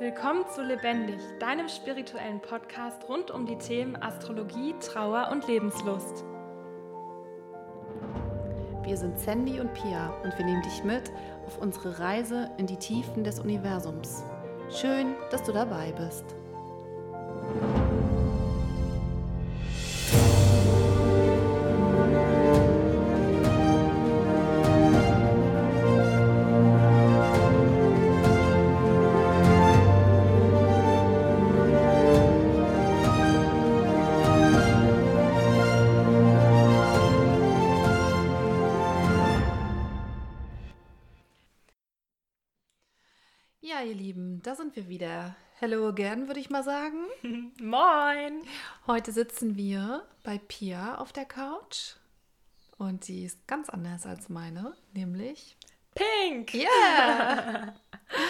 Willkommen zu Lebendig, deinem spirituellen Podcast rund um die Themen Astrologie, Trauer und Lebenslust. Wir sind Sandy und Pia und wir nehmen dich mit auf unsere Reise in die Tiefen des Universums. Schön, dass du dabei bist. Sind wir wieder. Hello again, würde ich mal sagen. Moin! Heute sitzen wir bei Pia auf der Couch und die ist ganz anders als meine, nämlich Pink! Ja!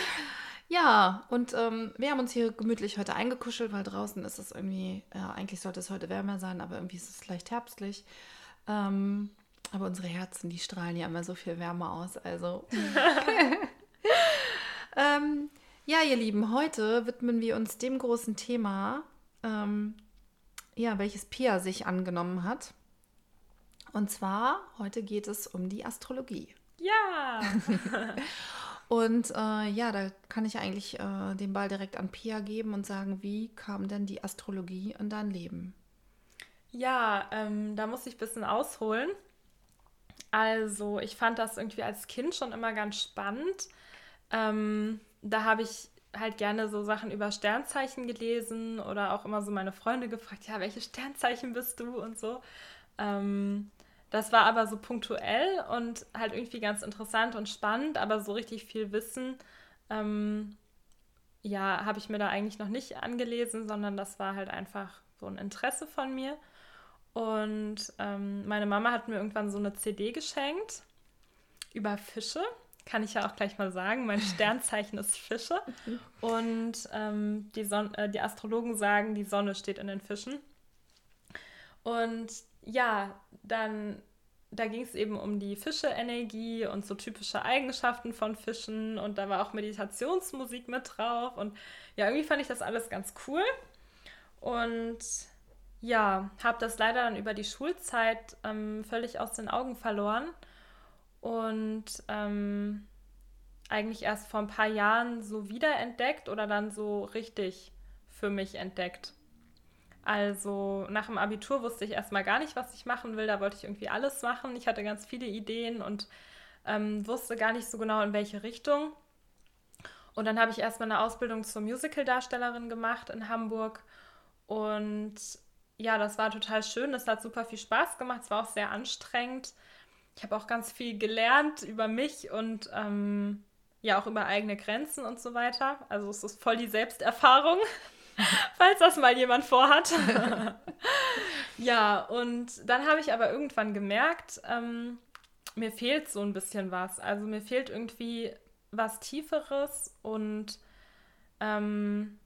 ja, und ähm, wir haben uns hier gemütlich heute eingekuschelt, weil draußen ist es irgendwie, ja, eigentlich sollte es heute wärmer sein, aber irgendwie ist es leicht herbstlich. Ähm, aber unsere Herzen, die strahlen ja immer so viel Wärme aus, also. ähm, ja, ihr Lieben, heute widmen wir uns dem großen Thema, ähm, ja, welches Pia sich angenommen hat. Und zwar, heute geht es um die Astrologie. Ja! Und äh, ja, da kann ich eigentlich äh, den Ball direkt an Pia geben und sagen, wie kam denn die Astrologie in dein Leben? Ja, ähm, da muss ich ein bisschen ausholen. Also, ich fand das irgendwie als Kind schon immer ganz spannend. Ähm, da habe ich halt gerne so Sachen über Sternzeichen gelesen oder auch immer so meine Freunde gefragt, ja, welche Sternzeichen bist du und so. Ähm, das war aber so punktuell und halt irgendwie ganz interessant und spannend, aber so richtig viel Wissen, ähm, ja, habe ich mir da eigentlich noch nicht angelesen, sondern das war halt einfach so ein Interesse von mir. Und ähm, meine Mama hat mir irgendwann so eine CD geschenkt über Fische. Kann ich ja auch gleich mal sagen. Mein Sternzeichen ist Fische. Und ähm, die, Son äh, die Astrologen sagen, die Sonne steht in den Fischen. Und ja, dann, da ging es eben um die Fische-Energie und so typische Eigenschaften von Fischen. Und da war auch Meditationsmusik mit drauf. Und ja, irgendwie fand ich das alles ganz cool. Und ja, habe das leider dann über die Schulzeit ähm, völlig aus den Augen verloren und ähm, eigentlich erst vor ein paar Jahren so wiederentdeckt oder dann so richtig für mich entdeckt. Also nach dem Abitur wusste ich erstmal gar nicht, was ich machen will. Da wollte ich irgendwie alles machen. Ich hatte ganz viele Ideen und ähm, wusste gar nicht so genau, in welche Richtung. Und dann habe ich erstmal eine Ausbildung zur Musical-Darstellerin gemacht in Hamburg. Und ja, das war total schön. Das hat super viel Spaß gemacht. Es war auch sehr anstrengend. Ich habe auch ganz viel gelernt über mich und ähm, ja auch über eigene Grenzen und so weiter. Also es ist voll die Selbsterfahrung, falls das mal jemand vorhat. ja, und dann habe ich aber irgendwann gemerkt, ähm, mir fehlt so ein bisschen was. Also mir fehlt irgendwie was Tieferes und ähm,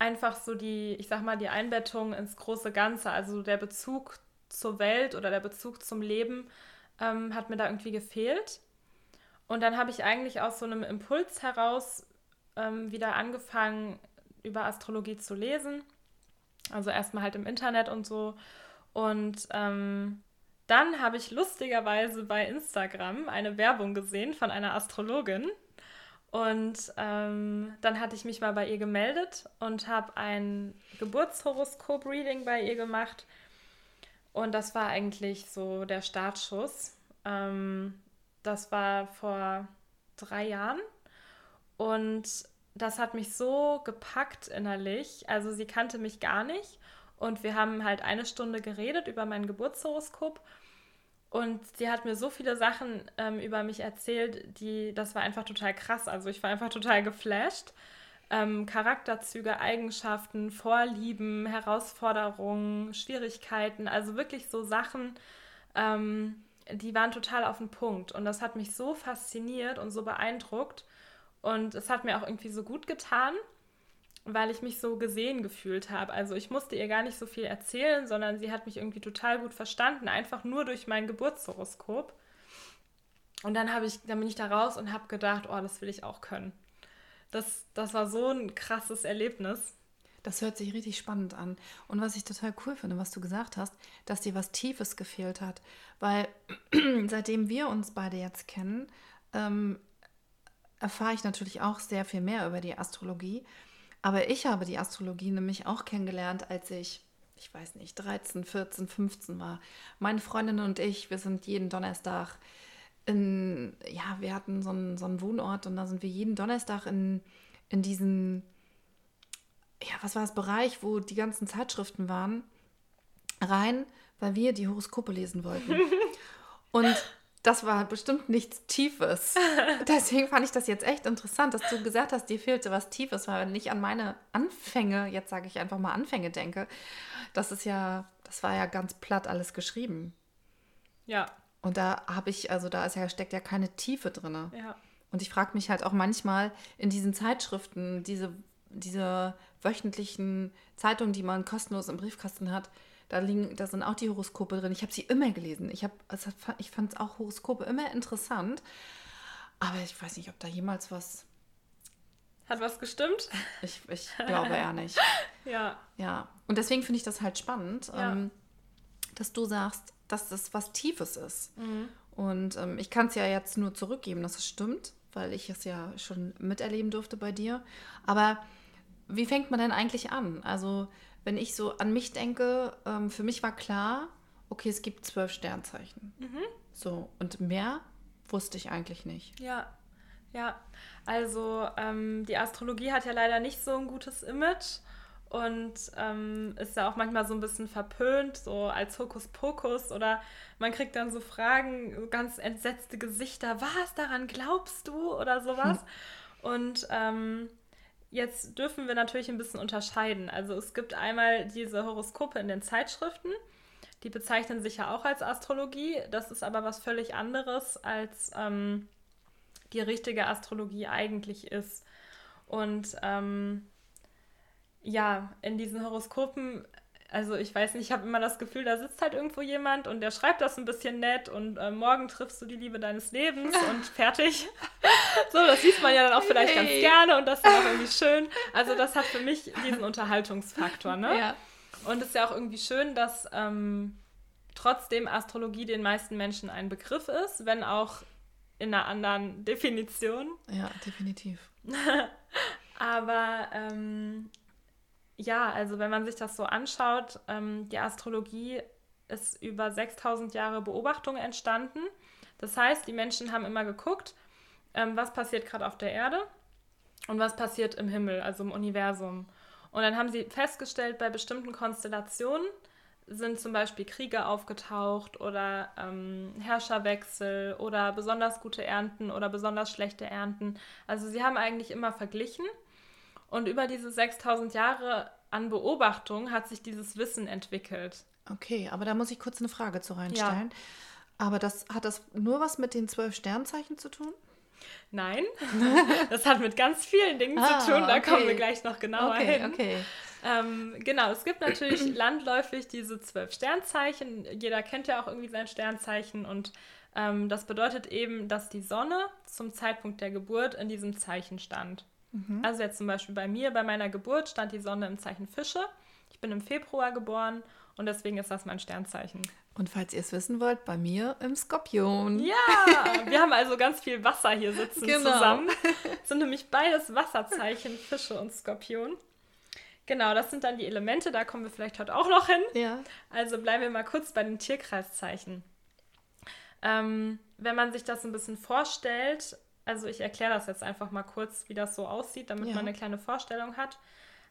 einfach so die, ich sag mal, die Einbettung ins große Ganze, also der Bezug zur Welt oder der Bezug zum Leben ähm, hat mir da irgendwie gefehlt. Und dann habe ich eigentlich aus so einem Impuls heraus ähm, wieder angefangen, über Astrologie zu lesen. Also erstmal halt im Internet und so. Und ähm, dann habe ich lustigerweise bei Instagram eine Werbung gesehen von einer Astrologin, und ähm, dann hatte ich mich mal bei ihr gemeldet und habe ein Geburtshoroskop-Reading bei ihr gemacht. Und das war eigentlich so der Startschuss. Ähm, das war vor drei Jahren. Und das hat mich so gepackt innerlich. Also sie kannte mich gar nicht. Und wir haben halt eine Stunde geredet über mein Geburtshoroskop. Und sie hat mir so viele Sachen ähm, über mich erzählt, die, das war einfach total krass. Also ich war einfach total geflasht. Ähm, Charakterzüge, Eigenschaften, Vorlieben, Herausforderungen, Schwierigkeiten, also wirklich so Sachen, ähm, die waren total auf den Punkt. Und das hat mich so fasziniert und so beeindruckt. Und es hat mir auch irgendwie so gut getan weil ich mich so gesehen gefühlt habe. Also ich musste ihr gar nicht so viel erzählen, sondern sie hat mich irgendwie total gut verstanden, einfach nur durch mein Geburtshoroskop. Und dann habe ich, dann bin ich da raus und habe gedacht, oh, das will ich auch können. Das, das war so ein krasses Erlebnis. Das hört sich richtig spannend an. Und was ich total cool finde, was du gesagt hast, dass dir was Tiefes gefehlt hat. Weil seitdem wir uns beide jetzt kennen, ähm, erfahre ich natürlich auch sehr viel mehr über die Astrologie. Aber ich habe die Astrologie nämlich auch kennengelernt, als ich, ich weiß nicht, 13, 14, 15 war. Meine Freundin und ich, wir sind jeden Donnerstag in, ja, wir hatten so einen, so einen Wohnort und da sind wir jeden Donnerstag in, in diesen, ja, was war das, Bereich, wo die ganzen Zeitschriften waren, rein, weil wir die Horoskope lesen wollten. Und das war bestimmt nichts Tiefes. Deswegen fand ich das jetzt echt interessant, dass du gesagt hast, dir fehlte was Tiefes, weil wenn ich an meine Anfänge, jetzt sage ich einfach mal Anfänge denke, das ist ja, das war ja ganz platt alles geschrieben. Ja. Und da habe ich, also da ist ja, steckt ja keine Tiefe drin. Ja. Und ich frage mich halt auch manchmal in diesen Zeitschriften, diese, diese wöchentlichen Zeitungen, die man kostenlos im Briefkasten hat, da, liegen, da sind auch die Horoskope drin. Ich habe sie immer gelesen. Ich, hab, also ich fand auch Horoskope immer interessant. Aber ich weiß nicht, ob da jemals was. Hat was gestimmt? Ich, ich glaube eher nicht. ja. Ja. Und deswegen finde ich das halt spannend, ja. ähm, dass du sagst, dass das was Tiefes ist. Mhm. Und ähm, ich kann es ja jetzt nur zurückgeben, dass es stimmt, weil ich es ja schon miterleben durfte bei dir. Aber wie fängt man denn eigentlich an? Also wenn ich so an mich denke, ähm, für mich war klar, okay, es gibt zwölf Sternzeichen. Mhm. So, und mehr wusste ich eigentlich nicht. Ja, ja. Also ähm, die Astrologie hat ja leider nicht so ein gutes Image und ähm, ist ja auch manchmal so ein bisschen verpönt, so als Hokuspokus oder man kriegt dann so Fragen, ganz entsetzte Gesichter, was, daran glaubst du oder sowas. Und ähm, Jetzt dürfen wir natürlich ein bisschen unterscheiden. Also es gibt einmal diese Horoskope in den Zeitschriften. Die bezeichnen sich ja auch als Astrologie. Das ist aber was völlig anderes, als ähm, die richtige Astrologie eigentlich ist. Und ähm, ja, in diesen Horoskopen also ich weiß nicht, ich habe immer das Gefühl, da sitzt halt irgendwo jemand und der schreibt das ein bisschen nett und äh, morgen triffst du die Liebe deines Lebens und fertig. so, das liest man ja dann auch vielleicht hey. ganz gerne und das ist auch irgendwie schön. Also das hat für mich diesen Unterhaltungsfaktor, ne? Ja. Und es ist ja auch irgendwie schön, dass ähm, trotzdem Astrologie den meisten Menschen ein Begriff ist, wenn auch in einer anderen Definition. Ja, definitiv. Aber ähm, ja, also wenn man sich das so anschaut, ähm, die Astrologie ist über 6000 Jahre Beobachtung entstanden. Das heißt, die Menschen haben immer geguckt, ähm, was passiert gerade auf der Erde und was passiert im Himmel, also im Universum. Und dann haben sie festgestellt, bei bestimmten Konstellationen sind zum Beispiel Kriege aufgetaucht oder ähm, Herrscherwechsel oder besonders gute Ernten oder besonders schlechte Ernten. Also sie haben eigentlich immer verglichen und über diese 6000 Jahre an Beobachtung hat sich dieses Wissen entwickelt. Okay, aber da muss ich kurz eine Frage zu reinstellen. Ja. Aber das hat das nur was mit den zwölf Sternzeichen zu tun? Nein, das hat mit ganz vielen Dingen ah, zu tun. Da okay. kommen wir gleich noch genauer okay, hin. Okay. Ähm, genau, es gibt natürlich landläufig diese zwölf Sternzeichen. Jeder kennt ja auch irgendwie sein Sternzeichen und ähm, das bedeutet eben, dass die Sonne zum Zeitpunkt der Geburt in diesem Zeichen stand. Mhm. Also jetzt zum Beispiel bei mir, bei meiner Geburt stand die Sonne im Zeichen Fische. Ich bin im Februar geboren und deswegen ist das mein Sternzeichen. Und falls ihr es wissen wollt, bei mir im Skorpion. Ja, wir haben also ganz viel Wasser hier sitzen genau. zusammen. Das sind nämlich beides Wasserzeichen, Fische und Skorpion. Genau, das sind dann die Elemente, da kommen wir vielleicht heute auch noch hin. Ja. Also bleiben wir mal kurz bei den Tierkreiszeichen. Ähm, wenn man sich das ein bisschen vorstellt, also ich erkläre das jetzt einfach mal kurz, wie das so aussieht, damit ja. man eine kleine Vorstellung hat.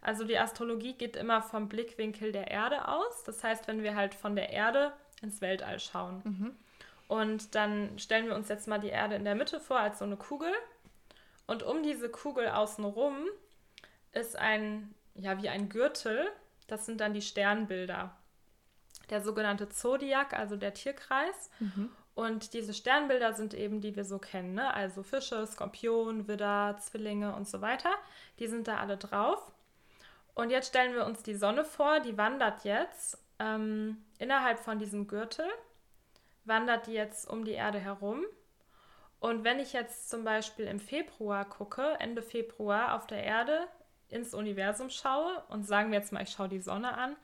Also die Astrologie geht immer vom Blickwinkel der Erde aus. Das heißt, wenn wir halt von der Erde ins Weltall schauen. Mhm. Und dann stellen wir uns jetzt mal die Erde in der Mitte vor als so eine Kugel. Und um diese Kugel außenrum ist ein, ja, wie ein Gürtel. Das sind dann die Sternbilder. Der sogenannte Zodiac, also der Tierkreis. Mhm. Und diese Sternbilder sind eben, die wir so kennen, ne? also Fische, Skorpion, Widder, Zwillinge und so weiter. Die sind da alle drauf. Und jetzt stellen wir uns die Sonne vor, die wandert jetzt ähm, innerhalb von diesem Gürtel, wandert die jetzt um die Erde herum. Und wenn ich jetzt zum Beispiel im Februar gucke, Ende Februar auf der Erde ins Universum schaue und sagen wir jetzt mal, ich schaue die Sonne an,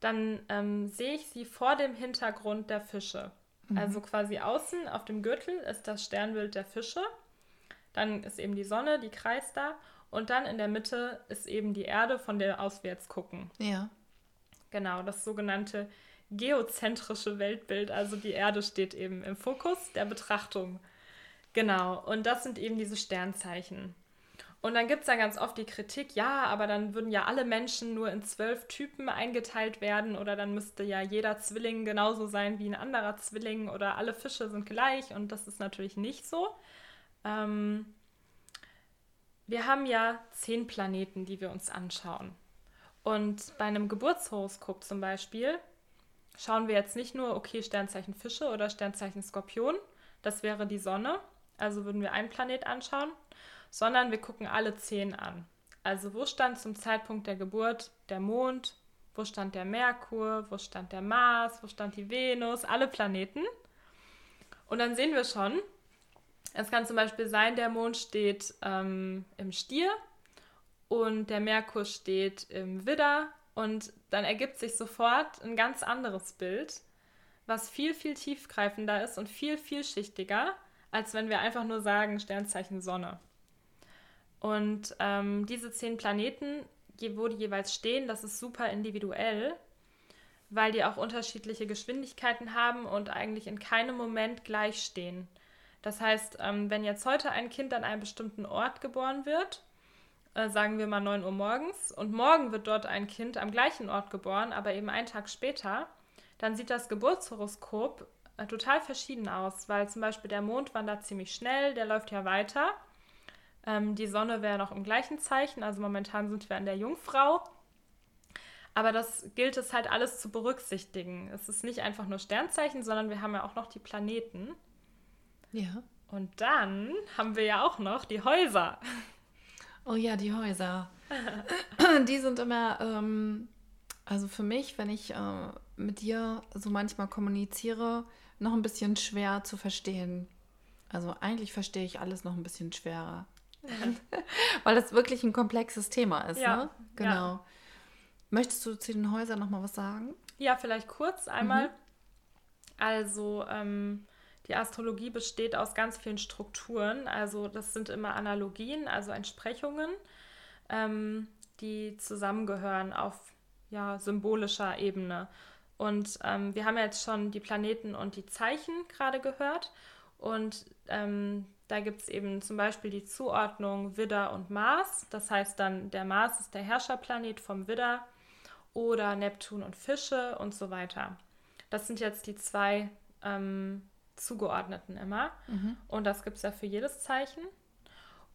dann ähm, sehe ich sie vor dem Hintergrund der Fische. Mhm. Also quasi außen auf dem Gürtel ist das Sternbild der Fische. Dann ist eben die Sonne, die kreist da. Und dann in der Mitte ist eben die Erde, von der aus wir jetzt gucken. Ja. Genau, das sogenannte geozentrische Weltbild. Also die Erde steht eben im Fokus der Betrachtung. Genau, und das sind eben diese Sternzeichen. Und dann gibt es ja ganz oft die Kritik, ja, aber dann würden ja alle Menschen nur in zwölf Typen eingeteilt werden oder dann müsste ja jeder Zwilling genauso sein wie ein anderer Zwilling oder alle Fische sind gleich und das ist natürlich nicht so. Ähm, wir haben ja zehn Planeten, die wir uns anschauen. Und bei einem Geburtshoroskop zum Beispiel schauen wir jetzt nicht nur, okay, Sternzeichen Fische oder Sternzeichen Skorpion, das wäre die Sonne, also würden wir einen Planet anschauen, sondern wir gucken alle zehn an. Also wo stand zum Zeitpunkt der Geburt der Mond, wo stand der Merkur, wo stand der Mars, wo stand die Venus, alle Planeten. Und dann sehen wir schon, es kann zum Beispiel sein, der Mond steht ähm, im Stier und der Merkur steht im Widder und dann ergibt sich sofort ein ganz anderes Bild, was viel, viel tiefgreifender ist und viel vielschichtiger, als wenn wir einfach nur sagen Sternzeichen Sonne. Und ähm, diese zehn Planeten, wo die jeweils stehen, das ist super individuell, weil die auch unterschiedliche Geschwindigkeiten haben und eigentlich in keinem Moment gleich stehen. Das heißt, ähm, wenn jetzt heute ein Kind an einem bestimmten Ort geboren wird, äh, sagen wir mal 9 Uhr morgens, und morgen wird dort ein Kind am gleichen Ort geboren, aber eben einen Tag später, dann sieht das Geburtshoroskop äh, total verschieden aus, weil zum Beispiel der Mond wandert ziemlich schnell, der läuft ja weiter ähm, die Sonne wäre noch im gleichen Zeichen, also momentan sind wir an der Jungfrau. Aber das gilt es halt alles zu berücksichtigen. Es ist nicht einfach nur Sternzeichen, sondern wir haben ja auch noch die Planeten. Ja. Und dann haben wir ja auch noch die Häuser. Oh ja, die Häuser. die sind immer, ähm, also für mich, wenn ich äh, mit dir so manchmal kommuniziere, noch ein bisschen schwer zu verstehen. Also eigentlich verstehe ich alles noch ein bisschen schwerer. Weil das wirklich ein komplexes Thema ist, ja, ne? Genau. Ja. Möchtest du zu den Häusern noch mal was sagen? Ja, vielleicht kurz einmal. Mhm. Also ähm, die Astrologie besteht aus ganz vielen Strukturen. Also das sind immer Analogien, also Entsprechungen, ähm, die zusammengehören auf ja, symbolischer Ebene. Und ähm, wir haben ja jetzt schon die Planeten und die Zeichen gerade gehört. Und ähm, da gibt es eben zum Beispiel die Zuordnung Widder und Mars. Das heißt dann, der Mars ist der Herrscherplanet vom Widder oder Neptun und Fische und so weiter. Das sind jetzt die zwei ähm, zugeordneten immer. Mhm. Und das gibt es ja für jedes Zeichen.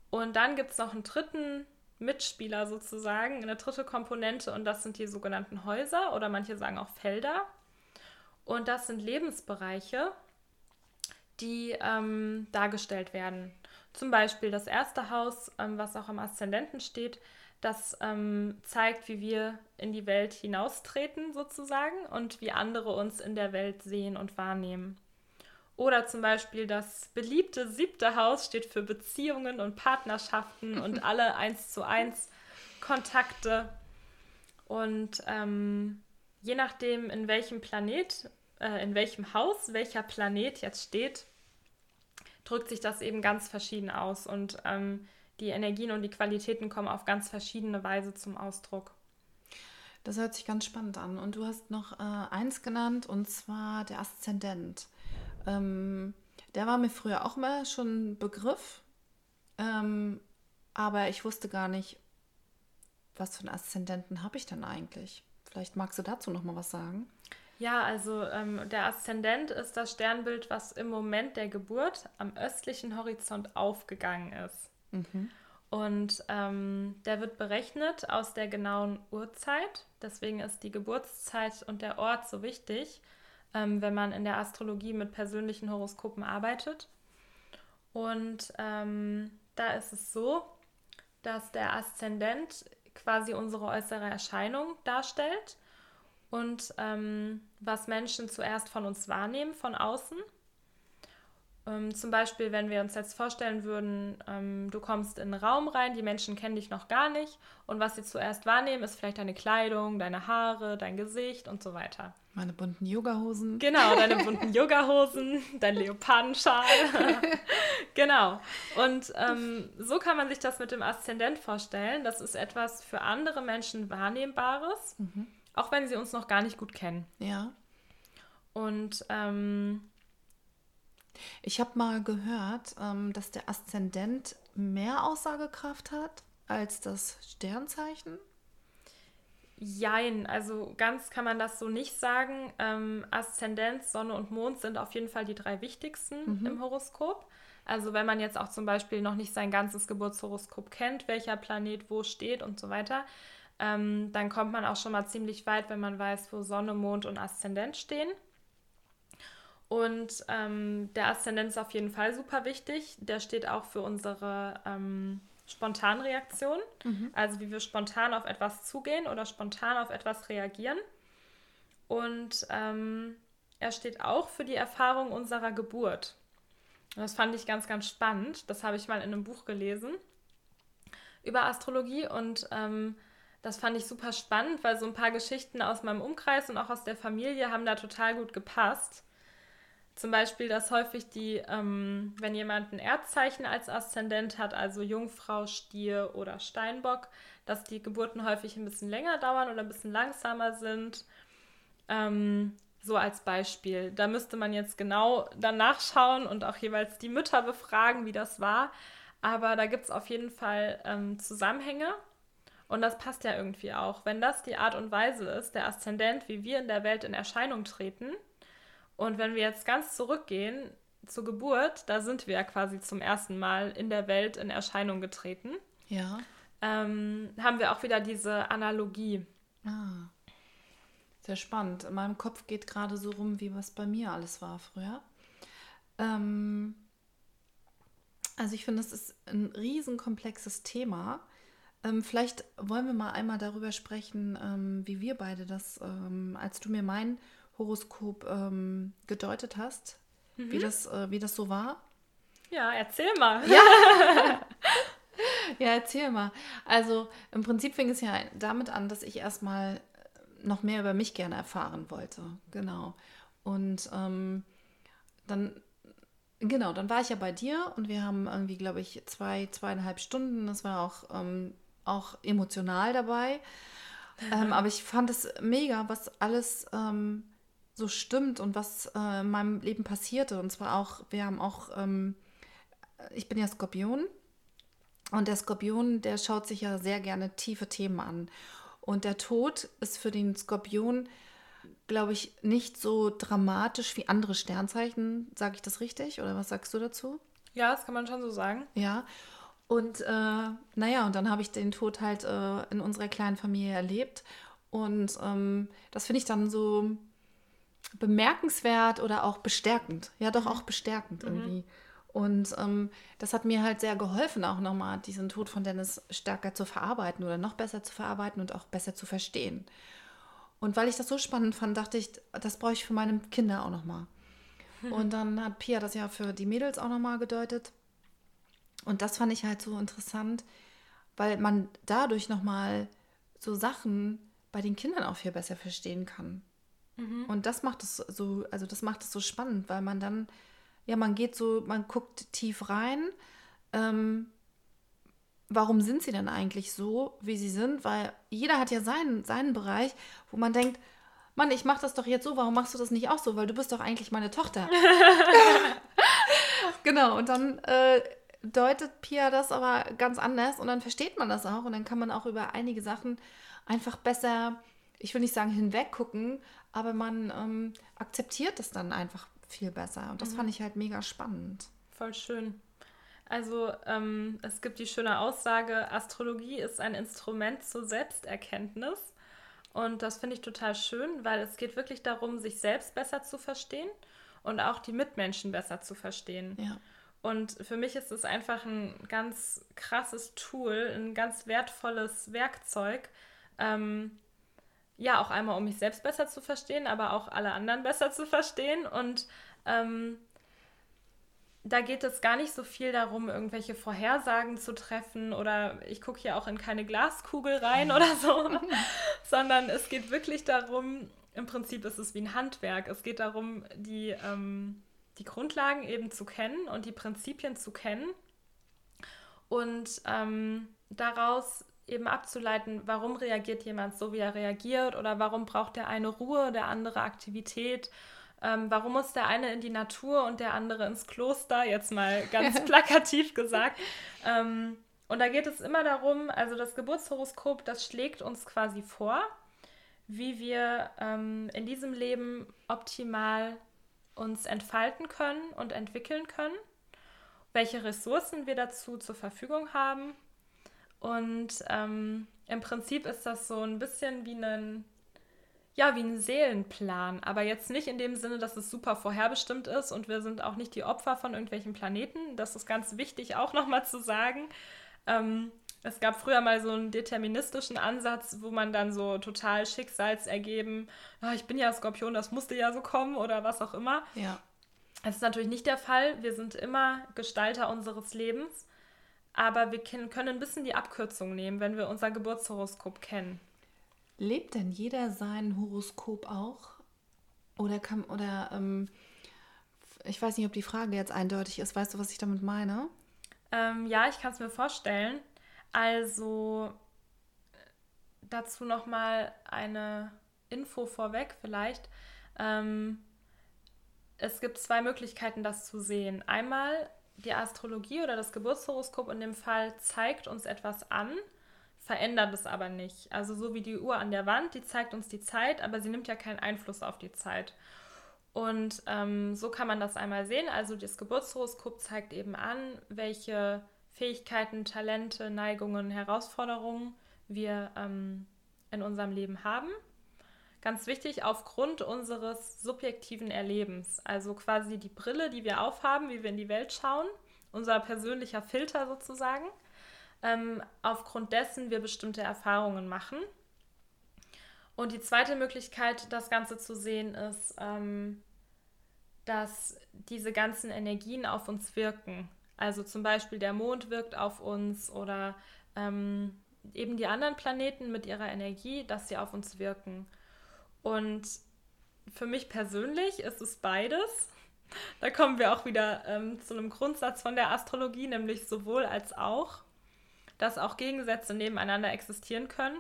Und dann gibt es noch einen dritten Mitspieler sozusagen, eine dritte Komponente und das sind die sogenannten Häuser oder manche sagen auch Felder. Und das sind Lebensbereiche, die ähm, dargestellt werden. Zum Beispiel das erste Haus, ähm, was auch am Aszendenten steht, das ähm, zeigt, wie wir in die Welt hinaustreten sozusagen und wie andere uns in der Welt sehen und wahrnehmen. Oder zum Beispiel das beliebte siebte Haus steht für Beziehungen und Partnerschaften und alle eins zu eins Kontakte. Und ähm, je nachdem, in welchem Planet äh, in welchem Haus welcher Planet jetzt steht, drückt sich das eben ganz verschieden aus. Und ähm, die Energien und die Qualitäten kommen auf ganz verschiedene Weise zum Ausdruck. Das hört sich ganz spannend an. Und du hast noch äh, eins genannt, und zwar der Aszendent. Ähm, der war mir früher auch mal schon ein Begriff, ähm, aber ich wusste gar nicht, was für einen Aszendenten habe ich denn eigentlich. Vielleicht magst du dazu noch mal was sagen. Ja, also ähm, der Aszendent ist das Sternbild, was im Moment der Geburt am östlichen Horizont aufgegangen ist. Mhm. Und ähm, der wird berechnet aus der genauen Uhrzeit. Deswegen ist die Geburtszeit und der Ort so wichtig, ähm, wenn man in der Astrologie mit persönlichen Horoskopen arbeitet. Und ähm, da ist es so, dass der Aszendent quasi unsere äußere Erscheinung darstellt und ähm, was Menschen zuerst von uns wahrnehmen, von außen. Ähm, zum Beispiel, wenn wir uns jetzt vorstellen würden, ähm, du kommst in einen Raum rein, die Menschen kennen dich noch gar nicht und was sie zuerst wahrnehmen, ist vielleicht deine Kleidung, deine Haare, dein Gesicht und so weiter. Meine bunten Yogahosen. Genau, deine bunten Yogahosen, dein Leopardenschal. genau. Und ähm, so kann man sich das mit dem Aszendent vorstellen. Das ist etwas für andere Menschen Wahrnehmbares, mhm. Auch wenn sie uns noch gar nicht gut kennen. Ja. Und ähm, ich habe mal gehört, ähm, dass der Aszendent mehr Aussagekraft hat als das Sternzeichen. Jein, also ganz kann man das so nicht sagen. Ähm, Aszendent, Sonne und Mond sind auf jeden Fall die drei wichtigsten mhm. im Horoskop. Also wenn man jetzt auch zum Beispiel noch nicht sein ganzes Geburtshoroskop kennt, welcher Planet wo steht und so weiter, ähm, dann kommt man auch schon mal ziemlich weit, wenn man weiß, wo Sonne, Mond und Aszendent stehen. Und ähm, der Aszendent ist auf jeden Fall super wichtig. Der steht auch für unsere ähm, Spontanreaktion, mhm. also wie wir spontan auf etwas zugehen oder spontan auf etwas reagieren. Und ähm, er steht auch für die Erfahrung unserer Geburt. das fand ich ganz, ganz spannend. Das habe ich mal in einem Buch gelesen über Astrologie und ähm, das fand ich super spannend, weil so ein paar Geschichten aus meinem Umkreis und auch aus der Familie haben da total gut gepasst. Zum Beispiel, dass häufig die, ähm, wenn jemand ein Erdzeichen als Aszendent hat, also Jungfrau, Stier oder Steinbock, dass die Geburten häufig ein bisschen länger dauern oder ein bisschen langsamer sind. Ähm, so als Beispiel. Da müsste man jetzt genau dann nachschauen und auch jeweils die Mütter befragen, wie das war. Aber da gibt es auf jeden Fall ähm, Zusammenhänge. Und das passt ja irgendwie auch. Wenn das die Art und Weise ist, der Aszendent, wie wir in der Welt in Erscheinung treten, und wenn wir jetzt ganz zurückgehen zur Geburt, da sind wir ja quasi zum ersten Mal in der Welt in Erscheinung getreten. Ja. Ähm, haben wir auch wieder diese Analogie. Ah. Sehr spannend. In meinem Kopf geht gerade so rum, wie was bei mir alles war früher. Ähm, also ich finde, das ist ein riesenkomplexes Thema. Ähm, vielleicht wollen wir mal einmal darüber sprechen, ähm, wie wir beide das, ähm, als du mir mein Horoskop ähm, gedeutet hast, mhm. wie, das, äh, wie das so war. Ja, erzähl mal. Ja. ja, erzähl mal. Also im Prinzip fing es ja damit an, dass ich erstmal noch mehr über mich gerne erfahren wollte. Genau. Und ähm, dann, genau, dann war ich ja bei dir und wir haben irgendwie, glaube ich, zwei, zweieinhalb Stunden. Das war auch, ähm, auch emotional dabei. Ähm, aber ich fand es mega, was alles ähm, so stimmt und was äh, in meinem Leben passierte. Und zwar auch, wir haben auch, ähm, ich bin ja Skorpion und der Skorpion, der schaut sich ja sehr gerne tiefe Themen an. Und der Tod ist für den Skorpion, glaube ich, nicht so dramatisch wie andere Sternzeichen. Sage ich das richtig oder was sagst du dazu? Ja, das kann man schon so sagen. Ja. Und äh, naja, und dann habe ich den Tod halt äh, in unserer kleinen Familie erlebt. Und ähm, das finde ich dann so, bemerkenswert oder auch bestärkend. Ja, doch auch bestärkend mhm. irgendwie. Und ähm, das hat mir halt sehr geholfen, auch nochmal diesen Tod von Dennis stärker zu verarbeiten oder noch besser zu verarbeiten und auch besser zu verstehen. Und weil ich das so spannend fand, dachte ich, das brauche ich für meine Kinder auch nochmal. Mhm. Und dann hat Pia das ja für die Mädels auch nochmal gedeutet. Und das fand ich halt so interessant, weil man dadurch nochmal so Sachen bei den Kindern auch viel besser verstehen kann. Mhm. Und das macht es so, also das macht es so spannend, weil man dann, ja, man geht so, man guckt tief rein. Ähm, warum sind sie denn eigentlich so, wie sie sind? Weil jeder hat ja seinen, seinen Bereich, wo man denkt, Mann, ich mach das doch jetzt so, warum machst du das nicht auch so? Weil du bist doch eigentlich meine Tochter. genau, und dann äh, deutet Pia das aber ganz anders und dann versteht man das auch und dann kann man auch über einige Sachen einfach besser, ich will nicht sagen hinweggucken, aber man ähm, akzeptiert es dann einfach viel besser. Und das mhm. fand ich halt mega spannend. Voll schön. Also ähm, es gibt die schöne Aussage, Astrologie ist ein Instrument zur Selbsterkenntnis. Und das finde ich total schön, weil es geht wirklich darum, sich selbst besser zu verstehen und auch die Mitmenschen besser zu verstehen. Ja. Und für mich ist es einfach ein ganz krasses Tool, ein ganz wertvolles Werkzeug, ähm, ja, auch einmal, um mich selbst besser zu verstehen, aber auch alle anderen besser zu verstehen. Und ähm, da geht es gar nicht so viel darum, irgendwelche Vorhersagen zu treffen oder ich gucke hier auch in keine Glaskugel rein oder so, sondern es geht wirklich darum, im Prinzip ist es wie ein Handwerk. Es geht darum, die, ähm, die Grundlagen eben zu kennen und die Prinzipien zu kennen und ähm, daraus eben abzuleiten, warum reagiert jemand so, wie er reagiert oder warum braucht der eine Ruhe, der andere Aktivität ähm, warum muss der eine in die Natur und der andere ins Kloster? Jetzt mal ganz plakativ gesagt. Ähm, und da geht es immer darum, also das Geburtshoroskop, das schlägt uns quasi vor, wie wir ähm, in diesem Leben optimal uns entfalten können und entwickeln können, welche Ressourcen wir dazu zur Verfügung haben. Und ähm, im Prinzip ist das so ein bisschen wie ein ja, wie ein Seelenplan, aber jetzt nicht in dem Sinne, dass es super vorherbestimmt ist und wir sind auch nicht die Opfer von irgendwelchen Planeten. Das ist ganz wichtig auch nochmal zu sagen. Ähm, es gab früher mal so einen deterministischen Ansatz, wo man dann so total schicksalsergeben, oh, ich bin ja Skorpion, das musste ja so kommen oder was auch immer. Ja. Das ist natürlich nicht der Fall. Wir sind immer Gestalter unseres Lebens, aber wir können ein bisschen die Abkürzung nehmen, wenn wir unser Geburtshoroskop kennen. Lebt denn jeder sein Horoskop auch? Oder kann, oder, ähm, ich weiß nicht, ob die Frage jetzt eindeutig ist. Weißt du, was ich damit meine? Ähm, ja, ich kann es mir vorstellen. Also dazu nochmal eine Info vorweg vielleicht. Ähm, es gibt zwei Möglichkeiten, das zu sehen. Einmal die Astrologie oder das Geburtshoroskop in dem Fall zeigt uns etwas an, verändert es aber nicht. Also so wie die Uhr an der Wand, die zeigt uns die Zeit, aber sie nimmt ja keinen Einfluss auf die Zeit. Und ähm, so kann man das einmal sehen. Also das Geburtshoroskop zeigt eben an, welche Fähigkeiten, Talente, Neigungen, Herausforderungen wir ähm, in unserem Leben haben. Ganz wichtig, aufgrund unseres subjektiven Erlebens. Also quasi die Brille, die wir aufhaben, wie wir in die Welt schauen, unser persönlicher Filter sozusagen ähm, aufgrund dessen wir bestimmte Erfahrungen machen. Und die zweite Möglichkeit, das Ganze zu sehen, ist, ähm, dass diese ganzen Energien auf uns wirken. Also zum Beispiel der Mond wirkt auf uns oder ähm, eben die anderen Planeten mit ihrer Energie, dass sie auf uns wirken. Und für mich persönlich ist es beides. Da kommen wir auch wieder ähm, zu einem Grundsatz von der Astrologie, nämlich sowohl als auch dass auch Gegensätze nebeneinander existieren können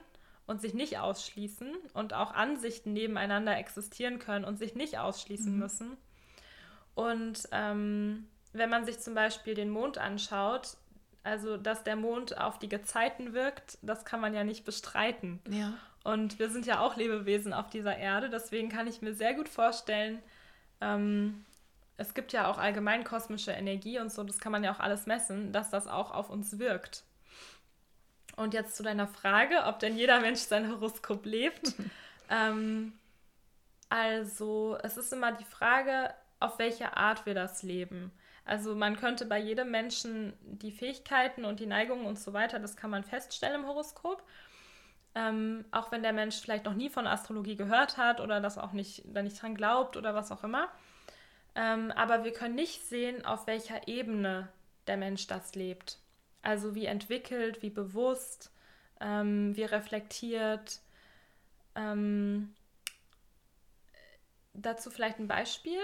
und sich nicht ausschließen und auch Ansichten nebeneinander existieren können und sich nicht ausschließen mhm. müssen. Und ähm, wenn man sich zum Beispiel den Mond anschaut, also dass der Mond auf die Gezeiten wirkt, das kann man ja nicht bestreiten. Ja. Und wir sind ja auch Lebewesen auf dieser Erde, deswegen kann ich mir sehr gut vorstellen, ähm, es gibt ja auch allgemein kosmische Energie und so, das kann man ja auch alles messen, dass das auch auf uns wirkt. Und jetzt zu deiner Frage, ob denn jeder Mensch sein Horoskop lebt. ähm, also, es ist immer die Frage, auf welche Art wir das leben. Also man könnte bei jedem Menschen die Fähigkeiten und die Neigungen und so weiter, das kann man feststellen im Horoskop. Ähm, auch wenn der Mensch vielleicht noch nie von Astrologie gehört hat oder das auch nicht, da nicht dran glaubt oder was auch immer. Ähm, aber wir können nicht sehen, auf welcher Ebene der Mensch das lebt. Also wie entwickelt, wie bewusst, ähm, wie reflektiert. Ähm, dazu vielleicht ein Beispiel.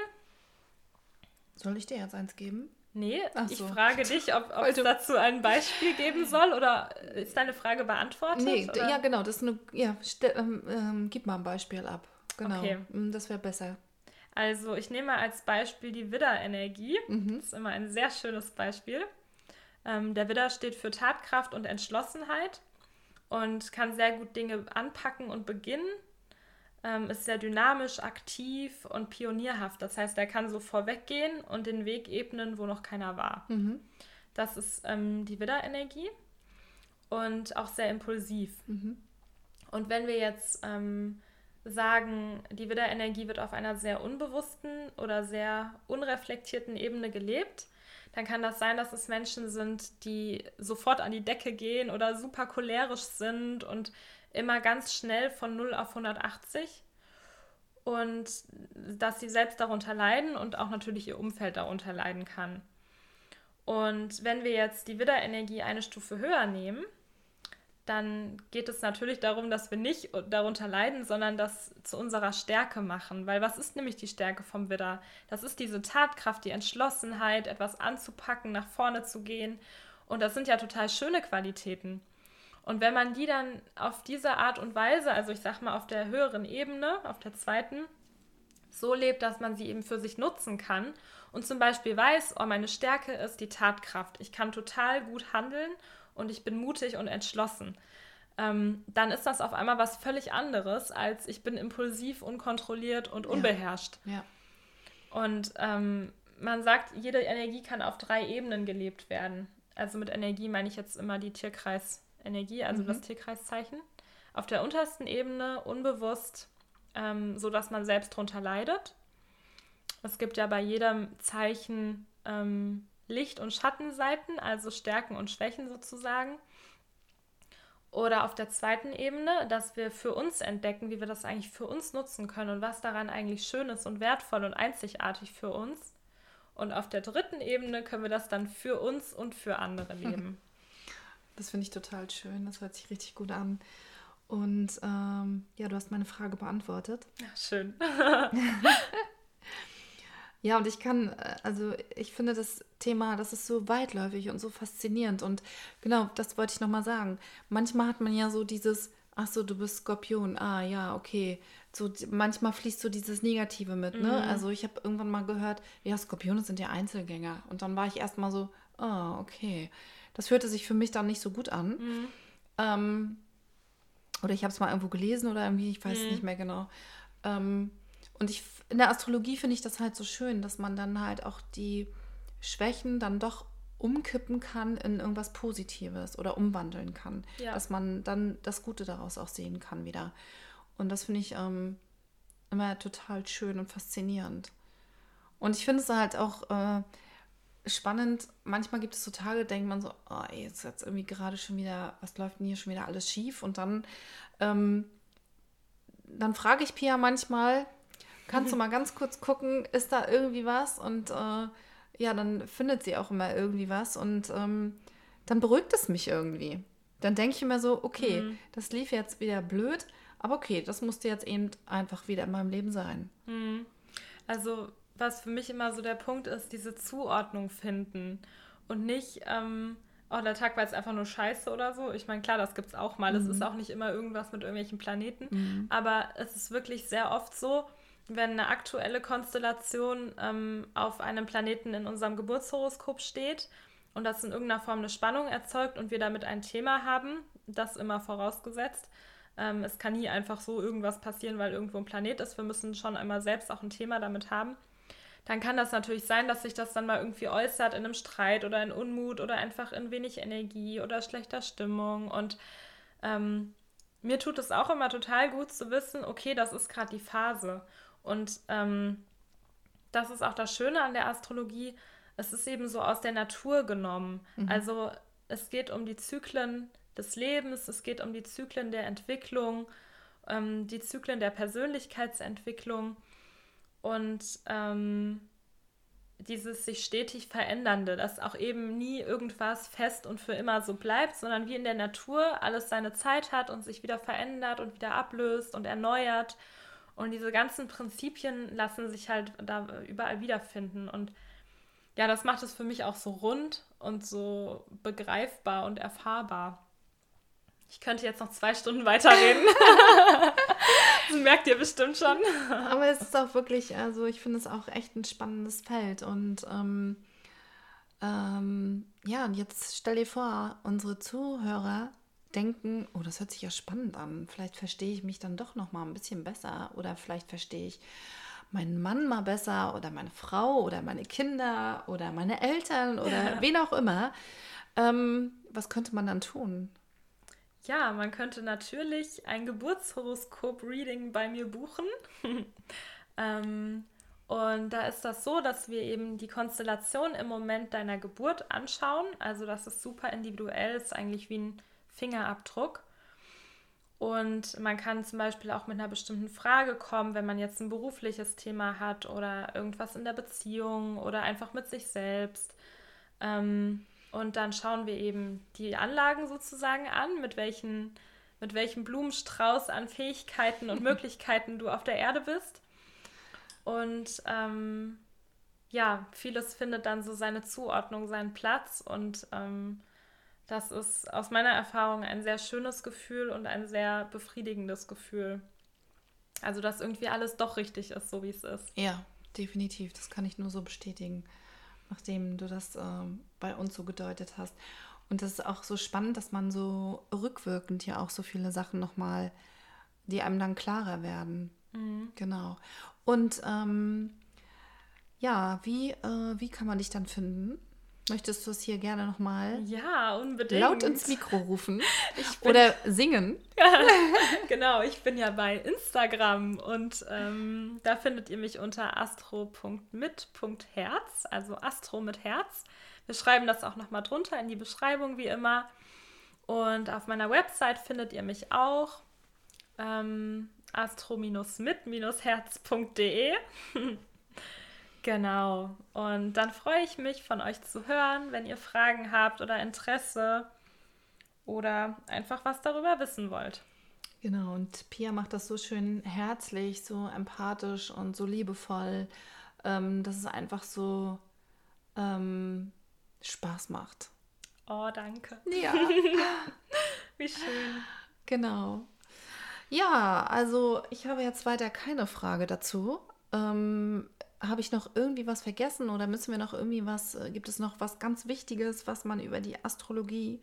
Soll ich dir jetzt eins geben? Nee, so. ich frage dich, ob, ob es dazu ein Beispiel geben soll oder ist deine Frage beantwortet? Nee, oder? ja, genau. Das ist eine, ja, ähm, ähm, gib mal ein Beispiel ab. Genau. Okay. Mm, das wäre besser. Also, ich nehme als Beispiel die Widderenergie. Mhm. Das ist immer ein sehr schönes Beispiel. Ähm, der Widder steht für Tatkraft und Entschlossenheit und kann sehr gut Dinge anpacken und beginnen. Ähm, ist sehr dynamisch, aktiv und pionierhaft. Das heißt, er kann so vorweggehen und den Weg ebnen, wo noch keiner war. Mhm. Das ist ähm, die Widderenergie und auch sehr impulsiv. Mhm. Und wenn wir jetzt ähm, sagen, die Widderenergie wird auf einer sehr unbewussten oder sehr unreflektierten Ebene gelebt, dann kann das sein, dass es Menschen sind, die sofort an die Decke gehen oder super cholerisch sind und immer ganz schnell von 0 auf 180 und dass sie selbst darunter leiden und auch natürlich ihr Umfeld darunter leiden kann. Und wenn wir jetzt die Widderenergie eine Stufe höher nehmen, dann geht es natürlich darum, dass wir nicht darunter leiden, sondern das zu unserer Stärke machen. Weil was ist nämlich die Stärke vom Widder? Das ist diese Tatkraft, die Entschlossenheit, etwas anzupacken, nach vorne zu gehen. Und das sind ja total schöne Qualitäten. Und wenn man die dann auf diese Art und Weise, also ich sag mal auf der höheren Ebene, auf der zweiten, so lebt, dass man sie eben für sich nutzen kann und zum Beispiel weiß, oh, meine Stärke ist die Tatkraft. Ich kann total gut handeln und ich bin mutig und entschlossen. Ähm, dann ist das auf einmal was völlig anderes, als ich bin impulsiv, unkontrolliert und unbeherrscht. Ja. ja. Und ähm, man sagt, jede Energie kann auf drei Ebenen gelebt werden. Also mit Energie meine ich jetzt immer die Tierkreisenergie, also mhm. das Tierkreiszeichen. Auf der untersten Ebene unbewusst, ähm, so dass man selbst drunter leidet. Es gibt ja bei jedem Zeichen ähm, Licht- und Schattenseiten, also Stärken und Schwächen sozusagen. Oder auf der zweiten Ebene, dass wir für uns entdecken, wie wir das eigentlich für uns nutzen können und was daran eigentlich schön ist und wertvoll und einzigartig für uns. Und auf der dritten Ebene können wir das dann für uns und für andere leben. Das finde ich total schön. Das hört sich richtig gut an. Und ähm, ja, du hast meine Frage beantwortet. Ja, schön. Ja, und ich kann, äh, also ich finde das Thema, das ist so weitläufig und so faszinierend. Und genau, das wollte ich nochmal sagen. Manchmal hat man ja so dieses, ach so, du bist Skorpion, ah ja, okay. So, manchmal fließt so dieses Negative mit, ne? Mhm. Also ich habe irgendwann mal gehört, ja, Skorpione sind ja Einzelgänger. Und dann war ich erstmal so, ah, okay. Das hörte sich für mich dann nicht so gut an. Mhm. Ähm, oder ich habe es mal irgendwo gelesen oder irgendwie, ich weiß mhm. nicht mehr genau. Ähm, und ich, in der Astrologie finde ich das halt so schön, dass man dann halt auch die Schwächen dann doch umkippen kann in irgendwas Positives oder umwandeln kann. Ja. Dass man dann das Gute daraus auch sehen kann wieder. Und das finde ich ähm, immer total schön und faszinierend. Und ich finde es halt auch äh, spannend. Manchmal gibt es so Tage, denkt man so, oh, ey, jetzt jetzt irgendwie gerade schon wieder, was läuft denn hier schon wieder alles schief? Und dann, ähm, dann frage ich Pia manchmal, kannst du mal ganz kurz gucken, ist da irgendwie was? Und äh, ja, dann findet sie auch immer irgendwie was und ähm, dann beruhigt es mich irgendwie. Dann denke ich immer so, okay, mhm. das lief jetzt wieder blöd, aber okay, das musste jetzt eben einfach wieder in meinem Leben sein. Mhm. Also, was für mich immer so der Punkt ist, diese Zuordnung finden und nicht, ähm, oh, der Tag war jetzt einfach nur scheiße oder so. Ich meine, klar, das gibt es auch mal. Es mhm. ist auch nicht immer irgendwas mit irgendwelchen Planeten, mhm. aber es ist wirklich sehr oft so, wenn eine aktuelle Konstellation ähm, auf einem Planeten in unserem Geburtshoroskop steht und das in irgendeiner Form eine Spannung erzeugt und wir damit ein Thema haben, das immer vorausgesetzt. Ähm, es kann nie einfach so irgendwas passieren, weil irgendwo ein Planet ist. Wir müssen schon einmal selbst auch ein Thema damit haben. Dann kann das natürlich sein, dass sich das dann mal irgendwie äußert in einem Streit oder in Unmut oder einfach in wenig Energie oder schlechter Stimmung. Und ähm, mir tut es auch immer total gut zu wissen, okay, das ist gerade die Phase. Und ähm, das ist auch das Schöne an der Astrologie. Es ist eben so aus der Natur genommen. Mhm. Also es geht um die Zyklen des Lebens, es geht um die Zyklen der Entwicklung, ähm, die Zyklen der Persönlichkeitsentwicklung und ähm, dieses sich stetig verändernde, dass auch eben nie irgendwas fest und für immer so bleibt, sondern wie in der Natur alles seine Zeit hat und sich wieder verändert und wieder ablöst und erneuert. Und diese ganzen Prinzipien lassen sich halt da überall wiederfinden. Und ja, das macht es für mich auch so rund und so begreifbar und erfahrbar. Ich könnte jetzt noch zwei Stunden weiterreden. das merkt ihr bestimmt schon. Aber es ist auch wirklich, also ich finde es auch echt ein spannendes Feld. Und ähm, ähm, ja, und jetzt stell dir vor, unsere Zuhörer denken, oh, das hört sich ja spannend an. Vielleicht verstehe ich mich dann doch noch mal ein bisschen besser oder vielleicht verstehe ich meinen Mann mal besser oder meine Frau oder meine Kinder oder meine Eltern oder ja. wen auch immer. Ähm, was könnte man dann tun? Ja, man könnte natürlich ein Geburtshoroskop-Reading bei mir buchen. ähm, und da ist das so, dass wir eben die Konstellation im Moment deiner Geburt anschauen. Also das ist super individuell, ist eigentlich wie ein Fingerabdruck. Und man kann zum Beispiel auch mit einer bestimmten Frage kommen, wenn man jetzt ein berufliches Thema hat oder irgendwas in der Beziehung oder einfach mit sich selbst. Ähm, und dann schauen wir eben die Anlagen sozusagen an, mit welchen, mit welchem Blumenstrauß an Fähigkeiten und Möglichkeiten du auf der Erde bist. Und ähm, ja, vieles findet dann so seine Zuordnung, seinen Platz. Und ähm, das ist aus meiner Erfahrung ein sehr schönes Gefühl und ein sehr befriedigendes Gefühl. Also, dass irgendwie alles doch richtig ist, so wie es ist. Ja, definitiv. Das kann ich nur so bestätigen, nachdem du das ähm, bei uns so gedeutet hast. Und das ist auch so spannend, dass man so rückwirkend ja auch so viele Sachen nochmal, die einem dann klarer werden. Mhm. Genau. Und ähm, ja, wie, äh, wie kann man dich dann finden? Möchtest du es hier gerne nochmal ja, unbedingt. laut ins Mikro rufen oder singen? genau, ich bin ja bei Instagram und ähm, da findet ihr mich unter astro.mit.herz, also Astro mit Herz. Wir schreiben das auch nochmal drunter in die Beschreibung, wie immer. Und auf meiner Website findet ihr mich auch. Ähm, astro-mit-herz.de. genau. Und dann freue ich mich, von euch zu hören, wenn ihr Fragen habt oder Interesse oder einfach was darüber wissen wollt. Genau, und Pia macht das so schön herzlich, so empathisch und so liebevoll, ähm, dass es einfach so ähm, Spaß macht. Oh, danke. Ja. Wie schön. Genau. Ja, also ich habe jetzt weiter keine Frage dazu. Ähm, habe ich noch irgendwie was vergessen oder müssen wir noch irgendwie was, äh, gibt es noch was ganz Wichtiges, was man über die Astrologie,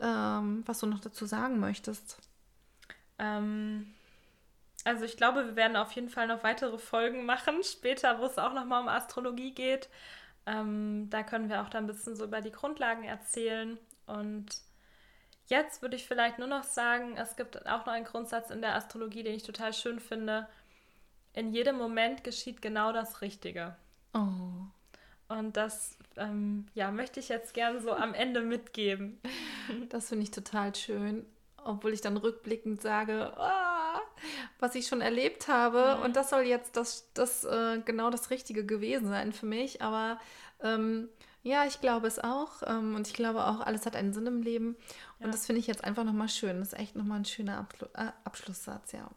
ähm, was du noch dazu sagen möchtest? Ähm, also ich glaube, wir werden auf jeden Fall noch weitere Folgen machen, später, wo es auch nochmal um Astrologie geht. Ähm, da können wir auch dann ein bisschen so über die Grundlagen erzählen und Jetzt würde ich vielleicht nur noch sagen, es gibt auch noch einen Grundsatz in der Astrologie, den ich total schön finde. In jedem Moment geschieht genau das Richtige. Oh. Und das ähm, ja, möchte ich jetzt gern so am Ende mitgeben. Das finde ich total schön. Obwohl ich dann rückblickend sage, oh, was ich schon erlebt habe. Mhm. Und das soll jetzt das, das äh, genau das Richtige gewesen sein für mich. Aber ähm, ja, ich glaube es auch. Ähm, und ich glaube auch, alles hat einen Sinn im Leben. Und ja. das finde ich jetzt einfach nochmal schön. Das ist echt nochmal ein schöner Abschlu äh, Abschlusssatz, ja.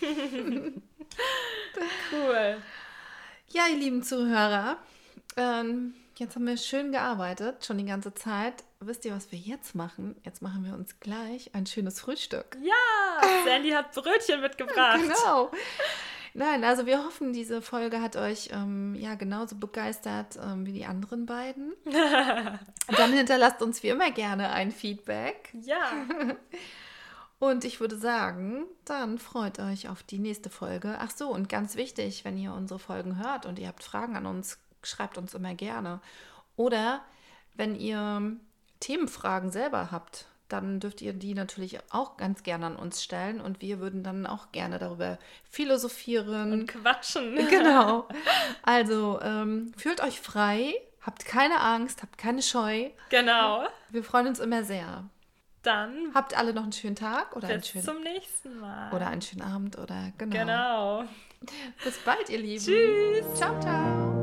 cool. Ja, ihr lieben Zuhörer, ähm, jetzt haben wir schön gearbeitet, schon die ganze Zeit. Wisst ihr, was wir jetzt machen? Jetzt machen wir uns gleich ein schönes Frühstück. Ja, Sandy hat Brötchen mitgebracht. genau. Nein, also wir hoffen, diese Folge hat euch ähm, ja genauso begeistert ähm, wie die anderen beiden. Dann hinterlasst uns wie immer gerne ein Feedback. Ja. Und ich würde sagen, dann freut euch auf die nächste Folge. Ach so, und ganz wichtig, wenn ihr unsere Folgen hört und ihr habt Fragen an uns, schreibt uns immer gerne. Oder wenn ihr Themenfragen selber habt, dann dürft ihr die natürlich auch ganz gerne an uns stellen und wir würden dann auch gerne darüber philosophieren. Und quatschen. Genau. Also ähm, fühlt euch frei, habt keine Angst, habt keine Scheu. Genau. Wir freuen uns immer sehr. Dann habt alle noch einen schönen Tag oder bis einen schönen, zum nächsten Mal. Oder einen schönen Abend oder genau. Genau. Bis bald, ihr Lieben. Tschüss. Ciao, ciao.